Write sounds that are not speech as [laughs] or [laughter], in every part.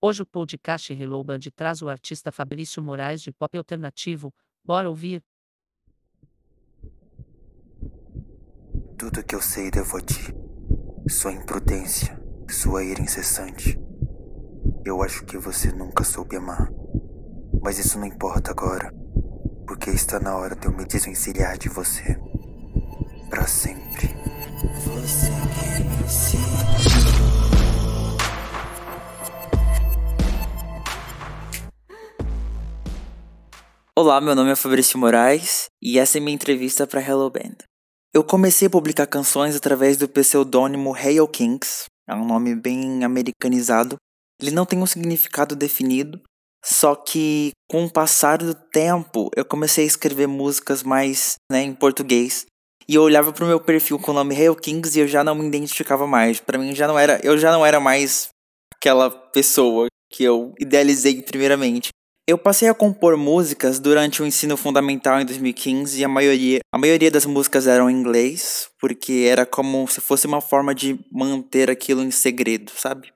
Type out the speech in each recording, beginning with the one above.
Hoje o podcast Hello Band traz o artista Fabrício Moraes de pop alternativo. Bora ouvir? Tudo que eu sei devo a ti. Sua imprudência, sua ira incessante. Eu acho que você nunca soube amar. Mas isso não importa agora. Porque está na hora de eu me desvencilhar de você. Pra sempre. Você que me Olá, meu nome é Fabrício Moraes e essa é minha entrevista para Hello Band. Eu comecei a publicar canções através do pseudônimo Hail Kings, é um nome bem americanizado. Ele não tem um significado definido, só que com o passar do tempo eu comecei a escrever músicas mais né, em português. E eu olhava pro meu perfil com o nome Hail Kings e eu já não me identificava mais. Para mim já não era, eu já não era mais aquela pessoa que eu idealizei primeiramente. Eu passei a compor músicas durante o ensino fundamental em 2015 e a maioria, a maioria das músicas eram em inglês, porque era como se fosse uma forma de manter aquilo em segredo, sabe?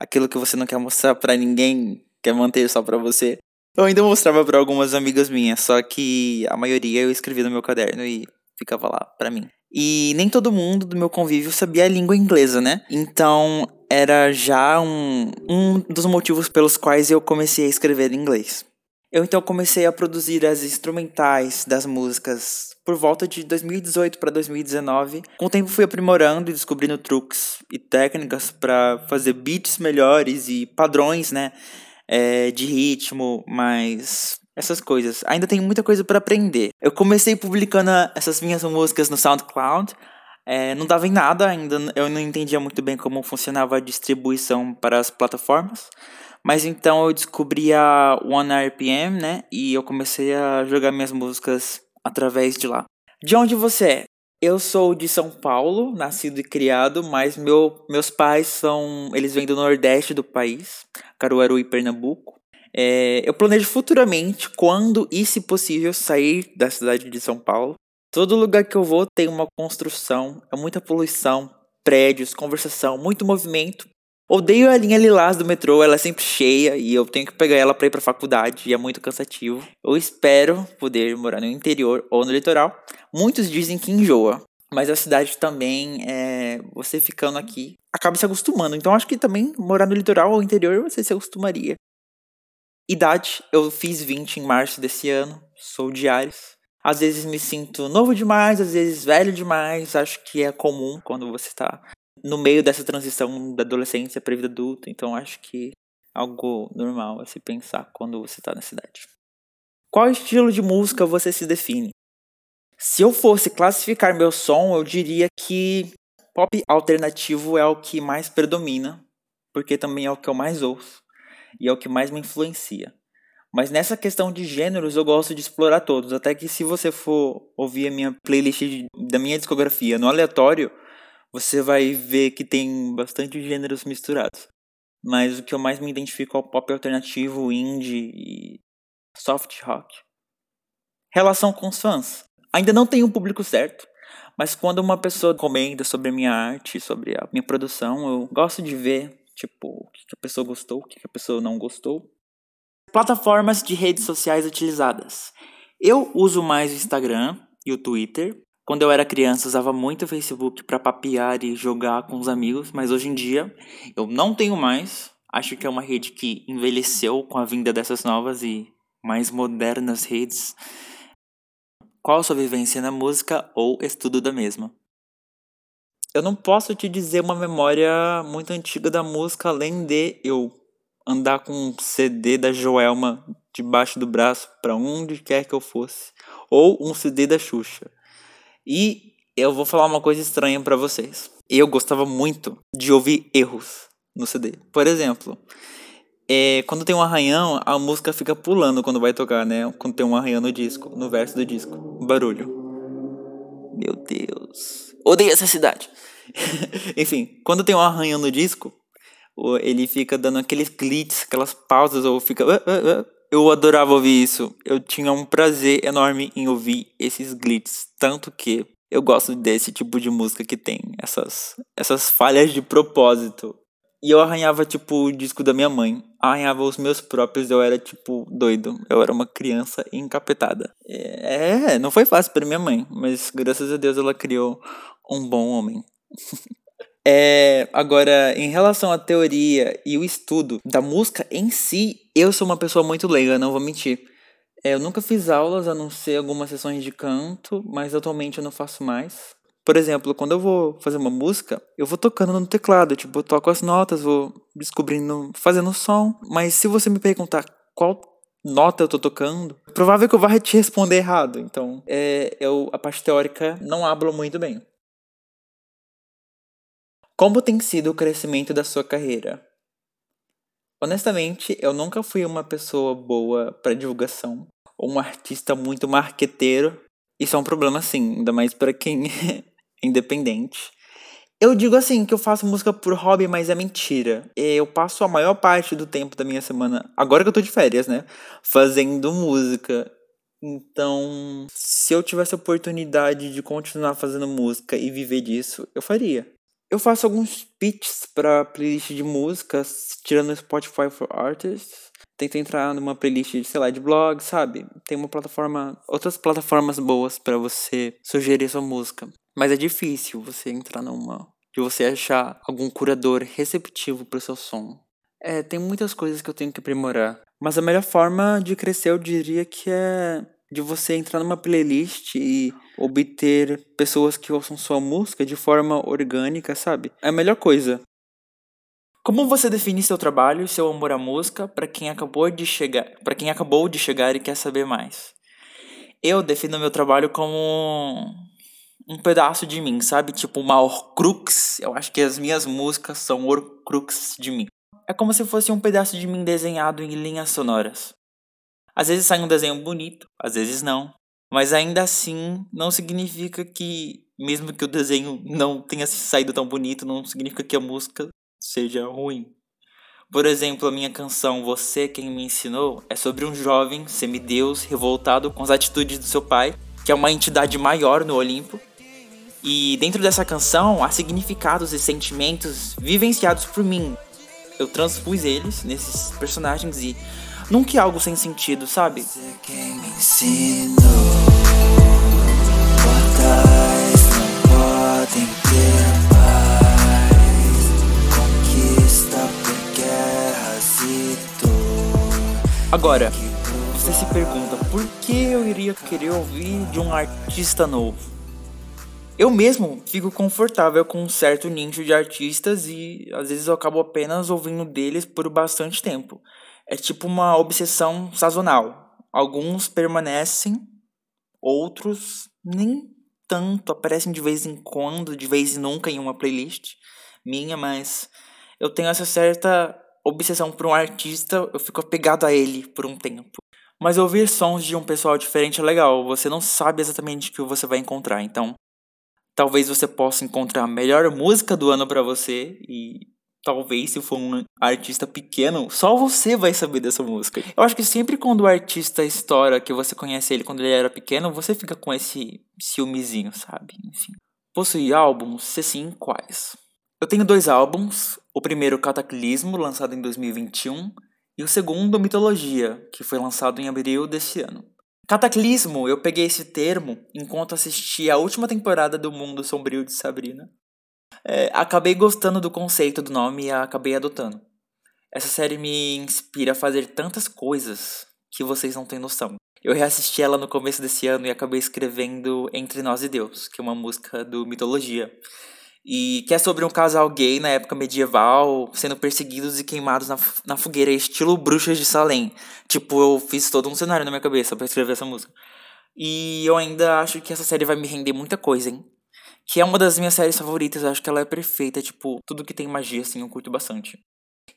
Aquilo que você não quer mostrar para ninguém, quer manter só para você. Eu ainda mostrava para algumas amigas minhas, só que a maioria eu escrevia no meu caderno e ficava lá para mim. E nem todo mundo do meu convívio sabia a língua inglesa, né? Então era já um, um dos motivos pelos quais eu comecei a escrever em inglês. Eu então comecei a produzir as instrumentais das músicas por volta de 2018 para 2019. Com o tempo fui aprimorando e descobrindo truques e técnicas para fazer beats melhores e padrões, né, é, de ritmo, mas essas coisas. Ainda tenho muita coisa para aprender. Eu comecei publicando essas minhas músicas no SoundCloud. É, não dava em nada ainda, eu não entendia muito bem como funcionava a distribuição para as plataformas. Mas então eu descobri a One RPM, né? E eu comecei a jogar minhas músicas através de lá. De onde você é? Eu sou de São Paulo, nascido e criado, mas meu, meus pais são. Eles vêm do Nordeste do país, Caruaru e Pernambuco. É, eu planejo futuramente, quando e se possível, sair da cidade de São Paulo. Todo lugar que eu vou tem uma construção, é muita poluição, prédios, conversação, muito movimento. Odeio a linha lilás do metrô, ela é sempre cheia e eu tenho que pegar ela para ir para faculdade e é muito cansativo. Eu espero poder morar no interior ou no litoral. Muitos dizem que enjoa, mas a cidade também é você ficando aqui acaba se acostumando. Então acho que também morar no litoral ou interior você se acostumaria. Idade, eu fiz 20 em março desse ano, sou Ares. Às vezes me sinto novo demais, às vezes velho demais. Acho que é comum quando você está no meio dessa transição da adolescência para a vida adulta. Então acho que é algo normal a se pensar quando você está na cidade. Qual estilo de música você se define? Se eu fosse classificar meu som, eu diria que pop alternativo é o que mais predomina, porque também é o que eu mais ouço e é o que mais me influencia. Mas nessa questão de gêneros eu gosto de explorar todos, até que se você for ouvir a minha playlist da minha discografia no aleatório, você vai ver que tem bastante gêneros misturados. Mas o que eu mais me identifico é o pop alternativo, indie e soft rock. Relação com os fãs. Ainda não tenho um público certo, mas quando uma pessoa comenta sobre a minha arte, sobre a minha produção, eu gosto de ver Tipo, o que a pessoa gostou, o que a pessoa não gostou. Plataformas de redes sociais utilizadas. Eu uso mais o Instagram e o Twitter. Quando eu era criança, usava muito o Facebook para papear e jogar com os amigos, mas hoje em dia eu não tenho mais. Acho que é uma rede que envelheceu com a vinda dessas novas e mais modernas redes. Qual a sua vivência na música ou estudo da mesma? Eu não posso te dizer uma memória muito antiga da música, além de eu andar com um CD da Joelma debaixo do braço para onde quer que eu fosse, ou um CD da Xuxa. E eu vou falar uma coisa estranha para vocês. Eu gostava muito de ouvir erros no CD. Por exemplo, é, quando tem um arranhão, a música fica pulando quando vai tocar, né? Quando tem um arranhão no disco, no verso do disco. Barulho. Meu Deus. Odeio essa cidade. [laughs] Enfim, quando tem um arranhão no disco, ele fica dando aqueles glitches, aquelas pausas, ou fica. Ah, ah, ah. Eu adorava ouvir isso. Eu tinha um prazer enorme em ouvir esses glitches. Tanto que eu gosto desse tipo de música que tem essas, essas falhas de propósito. E eu arranhava, tipo, o disco da minha mãe. Arranhava os meus próprios, eu era, tipo, doido. Eu era uma criança encapetada. É, não foi fácil para minha mãe, mas graças a Deus ela criou um bom homem. [laughs] é, agora, em relação à teoria e o estudo da música em si, eu sou uma pessoa muito leiga, não vou mentir. É, eu nunca fiz aulas, a não ser algumas sessões de canto, mas atualmente eu não faço mais. Por exemplo, quando eu vou fazer uma música, eu vou tocando no teclado, tipo, eu toco as notas, vou descobrindo, fazendo som. Mas se você me perguntar qual nota eu tô tocando, é provável que eu vá te responder errado. Então, é, eu, a parte teórica não hablo muito bem. Como tem sido o crescimento da sua carreira? Honestamente, eu nunca fui uma pessoa boa para divulgação, ou um artista muito marqueteiro. Isso é um problema sim, ainda mais para quem [laughs] independente. Eu digo assim que eu faço música por hobby, mas é mentira. Eu passo a maior parte do tempo da minha semana, agora que eu tô de férias, né? Fazendo música. Então, se eu tivesse a oportunidade de continuar fazendo música e viver disso, eu faria. Eu faço alguns pitches para playlist de músicas, tirando o Spotify for Artists. Tento entrar numa playlist, sei lá, de blog, sabe? Tem uma plataforma, outras plataformas boas para você sugerir sua música. Mas é difícil você entrar numa. de você achar algum curador receptivo pro seu som. É, tem muitas coisas que eu tenho que aprimorar. Mas a melhor forma de crescer eu diria que é de você entrar numa playlist e obter pessoas que ouçam sua música de forma orgânica, sabe? É a melhor coisa. Como você define seu trabalho e seu amor à música para quem acabou de chegar, para quem acabou de chegar e quer saber mais? Eu defino meu trabalho como um pedaço de mim, sabe? Tipo uma Horcrux. Eu acho que as minhas músicas são Horcrux de mim. É como se fosse um pedaço de mim desenhado em linhas sonoras. Às vezes sai um desenho bonito, às vezes não. Mas ainda assim, não significa que, mesmo que o desenho não tenha saído tão bonito, não significa que a música seja ruim. Por exemplo, a minha canção Você Quem Me Ensinou é sobre um jovem semideus revoltado com as atitudes do seu pai, que é uma entidade maior no Olimpo, e dentro dessa canção há significados e sentimentos vivenciados por mim. Eu transpus eles nesses personagens e nunca é algo sem sentido, sabe? Agora, você se pergunta por que eu iria querer ouvir de um artista novo? Eu mesmo fico confortável com um certo nicho de artistas e às vezes eu acabo apenas ouvindo deles por bastante tempo. É tipo uma obsessão sazonal. Alguns permanecem, outros nem tanto, aparecem de vez em quando, de vez em nunca em uma playlist minha, mas eu tenho essa certa obsessão por um artista, eu fico apegado a ele por um tempo. Mas ouvir sons de um pessoal diferente é legal, você não sabe exatamente o que você vai encontrar, então Talvez você possa encontrar a melhor música do ano para você e talvez se for um artista pequeno, só você vai saber dessa música. Eu acho que sempre quando o artista estoura, que você conhece ele quando ele era pequeno, você fica com esse ciúmezinho, sabe? Enfim. Possui álbuns? Se sim, quais? Eu tenho dois álbuns, o primeiro Cataclismo, lançado em 2021, e o segundo Mitologia, que foi lançado em abril desse ano. Cataclismo, eu peguei esse termo enquanto assisti a última temporada do Mundo Sombrio de Sabrina. É, acabei gostando do conceito do nome e acabei adotando. Essa série me inspira a fazer tantas coisas que vocês não têm noção. Eu reassisti ela no começo desse ano e acabei escrevendo Entre Nós e Deus, que é uma música do Mitologia e que é sobre um casal gay na época medieval sendo perseguidos e queimados na, na fogueira, estilo Bruxas de Salem. Tipo, eu fiz todo um cenário na minha cabeça para escrever essa música. E eu ainda acho que essa série vai me render muita coisa, hein? Que é uma das minhas séries favoritas, eu acho que ela é perfeita, tipo, tudo que tem magia, assim, eu curto bastante.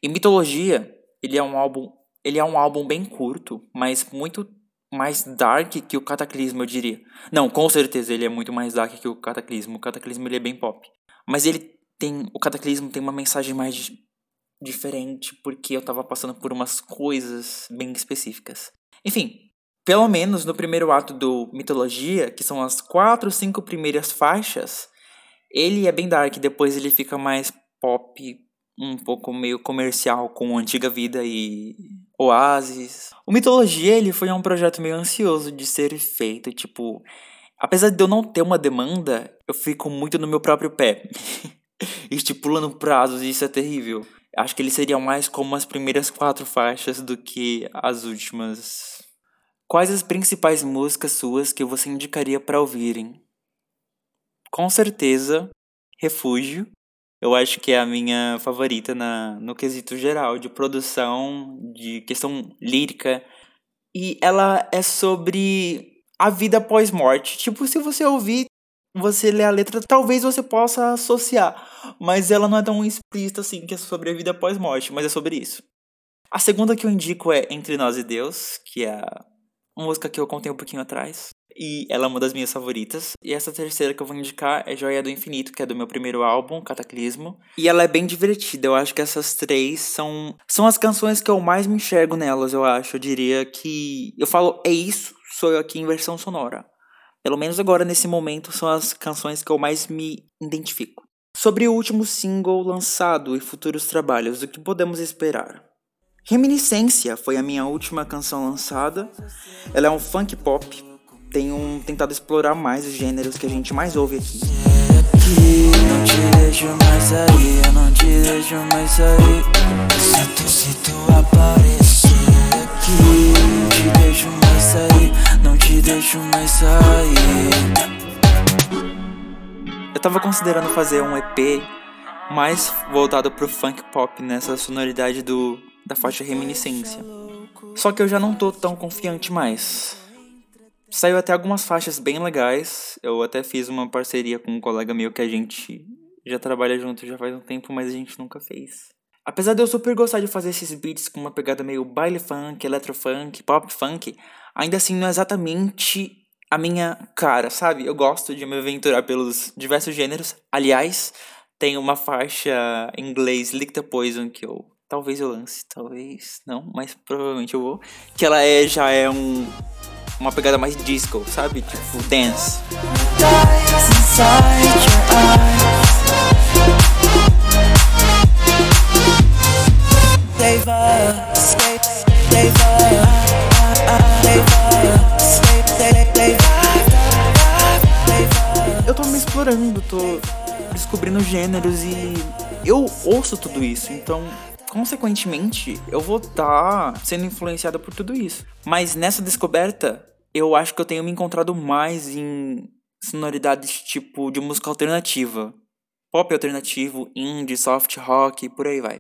E Mitologia, ele é um álbum. Ele é um álbum bem curto, mas muito mais dark que o Cataclismo, eu diria. Não, com certeza ele é muito mais dark que o Cataclismo. O Cataclismo ele é bem pop. Mas ele tem. O Cataclismo tem uma mensagem mais diferente, porque eu tava passando por umas coisas bem específicas. Enfim, pelo menos no primeiro ato do Mitologia, que são as quatro, cinco primeiras faixas, ele é bem dark, depois ele fica mais pop, um pouco meio comercial com Antiga Vida e Oasis. O Mitologia, ele foi um projeto meio ansioso de ser feito, tipo, apesar de eu não ter uma demanda, eu fico muito no meu próprio pé. Estipulando prazos, [laughs] e isso é terrível. Acho que ele seria mais como as primeiras quatro faixas do que as últimas. Quais as principais músicas suas que você indicaria para ouvirem? Com certeza, Refúgio. Eu acho que é a minha favorita na, no quesito geral de produção, de questão lírica. E ela é sobre a vida pós-morte. Tipo, se você ouvir, você lê a letra, talvez você possa associar. Mas ela não é tão explícita assim que é sobre a vida pós-morte, mas é sobre isso. A segunda que eu indico é Entre Nós e Deus, que é uma música que eu contei um pouquinho atrás. E ela é uma das minhas favoritas. E essa terceira que eu vou indicar é Joia do Infinito, que é do meu primeiro álbum, Cataclismo. E ela é bem divertida. Eu acho que essas três são, são as canções que eu mais me enxergo nelas, eu acho. Eu diria que. Eu falo, é isso, sou eu aqui em versão sonora. Pelo menos agora, nesse momento, são as canções que eu mais me identifico. Sobre o último single lançado e futuros trabalhos, o que podemos esperar? Reminiscência foi a minha última canção lançada. Ela é um funk pop. Tenho tentado explorar mais os gêneros que a gente mais ouve aqui. Aqui, mais sair. Eu tava considerando fazer um EP mais voltado pro funk pop nessa sonoridade do da faixa Reminiscência. Só que eu já não tô tão confiante mais. Saiu até algumas faixas bem legais. Eu até fiz uma parceria com um colega meu que a gente já trabalha junto já faz um tempo, mas a gente nunca fez. Apesar de eu super gostar de fazer esses beats com uma pegada meio baile funk, electrofunk, pop funk, ainda assim não é exatamente a minha cara, sabe? Eu gosto de me aventurar pelos diversos gêneros. Aliás, tem uma faixa em inglês, Lick the Poison, que eu Talvez eu lance, talvez não, mas provavelmente eu vou. Que ela é já é um uma pegada mais disco, sabe? Tipo dance. Eu tô me explorando, tô descobrindo gêneros e eu ouço tudo isso, então consequentemente, eu vou estar tá sendo influenciada por tudo isso. Mas nessa descoberta, eu acho que eu tenho me encontrado mais em sonoridades tipo de música alternativa. Pop alternativo, indie, soft rock, por aí vai.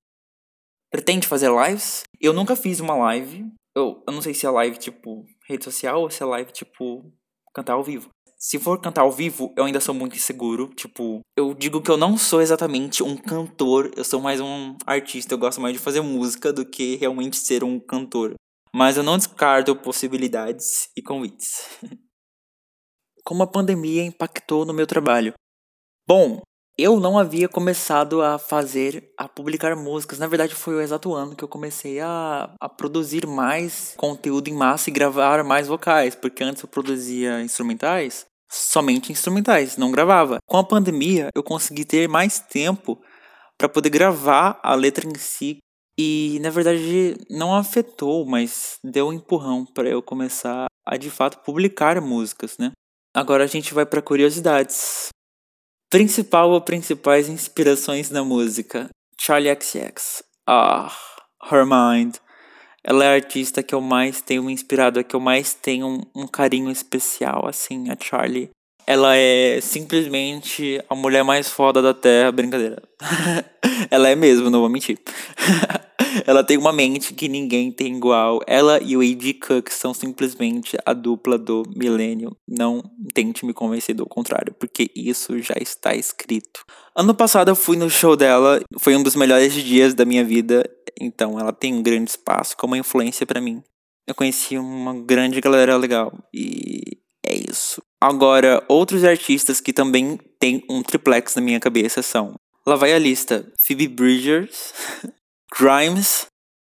Pretende fazer lives? Eu nunca fiz uma live. Eu, eu não sei se é live tipo rede social ou se é live tipo cantar ao vivo. Se for cantar ao vivo, eu ainda sou muito inseguro. Tipo, eu digo que eu não sou exatamente um cantor, eu sou mais um artista. Eu gosto mais de fazer música do que realmente ser um cantor. Mas eu não descarto possibilidades e convites. [laughs] Como a pandemia impactou no meu trabalho? Bom, eu não havia começado a fazer, a publicar músicas. Na verdade, foi o exato ano que eu comecei a, a produzir mais conteúdo em massa e gravar mais vocais. Porque antes eu produzia instrumentais somente instrumentais, não gravava. Com a pandemia, eu consegui ter mais tempo para poder gravar a letra em si e na verdade não afetou, mas deu um empurrão para eu começar a de fato publicar músicas, né? Agora a gente vai para curiosidades. Principal ou principais inspirações na música? Charlie XX. Ah, Her Mind. Ela é a artista que eu mais tenho me inspirado, a que eu mais tenho um, um carinho especial, assim, a Charlie. Ela é simplesmente a mulher mais foda da Terra, brincadeira. [laughs] ela é mesmo, não vou mentir. [laughs] ela tem uma mente que ninguém tem igual. Ela e o A.D. Cook são simplesmente a dupla do milênio. Não tente me convencer do contrário, porque isso já está escrito. Ano passado eu fui no show dela, foi um dos melhores dias da minha vida. Então ela tem um grande espaço como influência para mim. Eu conheci uma grande galera legal e é isso. Agora, outros artistas que também têm um triplex na minha cabeça são. Lá vai a lista: Phoebe Bridgers, [laughs] Grimes.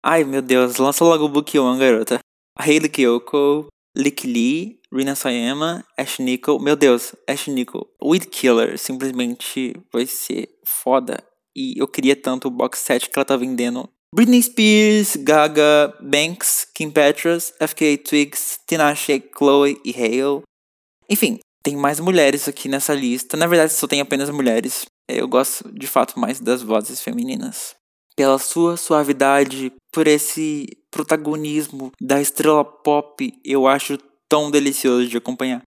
Ai meu Deus, lança logo o Book One, garota. Hayley Kiyoko, Lick Lee, Rina Sayama, Ash Nickel. Meu Deus, Ash Nickel. Weed Killer simplesmente vai ser foda. e eu queria tanto o box set que ela tá vendendo. Britney Spears, Gaga, Banks, Kim Petras, FKA Twigs, Tinashe, Chloe e Hale. Enfim, tem mais mulheres aqui nessa lista. Na verdade, só tem apenas mulheres. Eu gosto de fato mais das vozes femininas. Pela sua suavidade, por esse protagonismo da estrela pop, eu acho tão delicioso de acompanhar.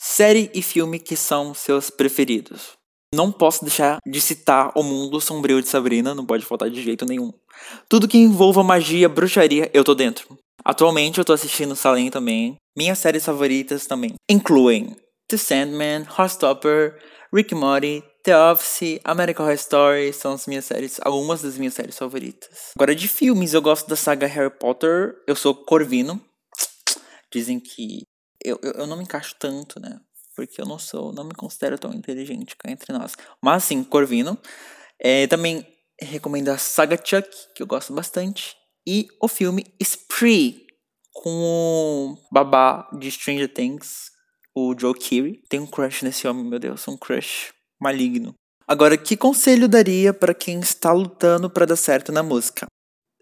Série e filme que são seus preferidos. Não posso deixar de citar O Mundo Sombrio de Sabrina, não pode faltar de jeito nenhum. Tudo que envolva magia, bruxaria, eu tô dentro. Atualmente eu tô assistindo Salem também. Minhas séries favoritas também incluem The Sandman, Heartstopper, Rick Morty, The Office, American Horror Story são as minhas séries, algumas das minhas séries favoritas. Agora de filmes, eu gosto da saga Harry Potter. Eu sou Corvino. Dizem que eu, eu, eu não me encaixo tanto, né? Porque eu não sou, não me considero tão inteligente cá entre nós. Mas sim, Corvino. É, também recomendo a saga Chuck, que eu gosto bastante. E o filme Spree, com o babá de Stranger Things, o Joe Keery. Tem um crush nesse homem, meu Deus, um crush maligno. Agora, que conselho daria para quem está lutando para dar certo na música?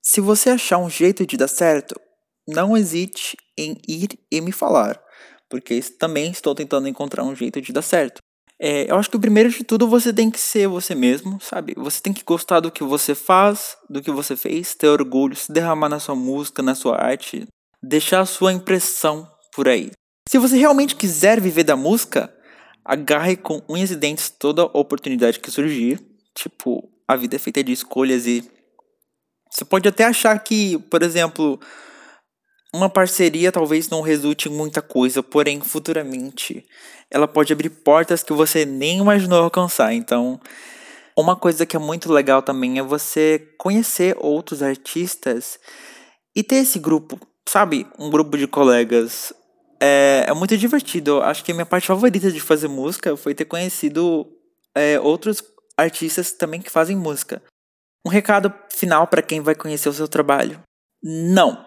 Se você achar um jeito de dar certo, não hesite em ir e me falar, porque também estou tentando encontrar um jeito de dar certo. É, eu acho que o primeiro de tudo você tem que ser você mesmo, sabe? Você tem que gostar do que você faz, do que você fez, ter orgulho, se derramar na sua música, na sua arte, deixar a sua impressão por aí. Se você realmente quiser viver da música, agarre com unhas e dentes toda oportunidade que surgir. Tipo, a vida é feita de escolhas e você pode até achar que, por exemplo, uma parceria talvez não resulte em muita coisa, porém futuramente ela pode abrir portas que você nem imaginou alcançar. Então, uma coisa que é muito legal também é você conhecer outros artistas e ter esse grupo, sabe? Um grupo de colegas. É, é muito divertido. Acho que a minha parte favorita de fazer música foi ter conhecido é, outros artistas também que fazem música. Um recado final para quem vai conhecer o seu trabalho. Não,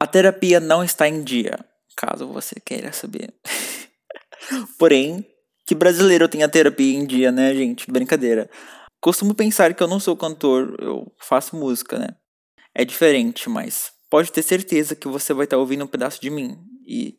a terapia não está em dia, caso você queira saber. [laughs] Porém, que brasileiro tem a terapia em dia, né, gente? Brincadeira. Costumo pensar que eu não sou cantor, eu faço música, né? É diferente, mas pode ter certeza que você vai estar ouvindo um pedaço de mim. E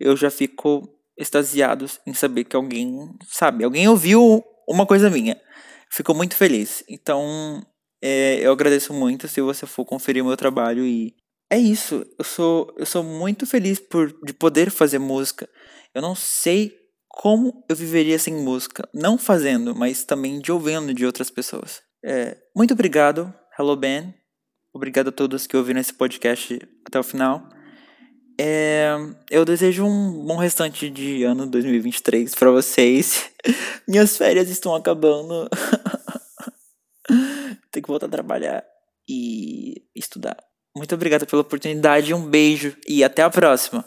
eu já fico extasiado em saber que alguém, sabe, alguém ouviu uma coisa minha. Fico muito feliz. Então, é, eu agradeço muito se você for conferir meu trabalho e é isso. Eu sou, eu sou muito feliz por de poder fazer música. Eu não sei como eu viveria sem música, não fazendo, mas também de ouvindo de outras pessoas. É, muito obrigado, Hello Ben. Obrigado a todos que ouviram esse podcast até o final. É, eu desejo um bom restante de ano 2023 para vocês. [laughs] Minhas férias estão acabando. [laughs] Tenho que voltar a trabalhar e estudar. Muito obrigado pela oportunidade, um beijo e até a próxima.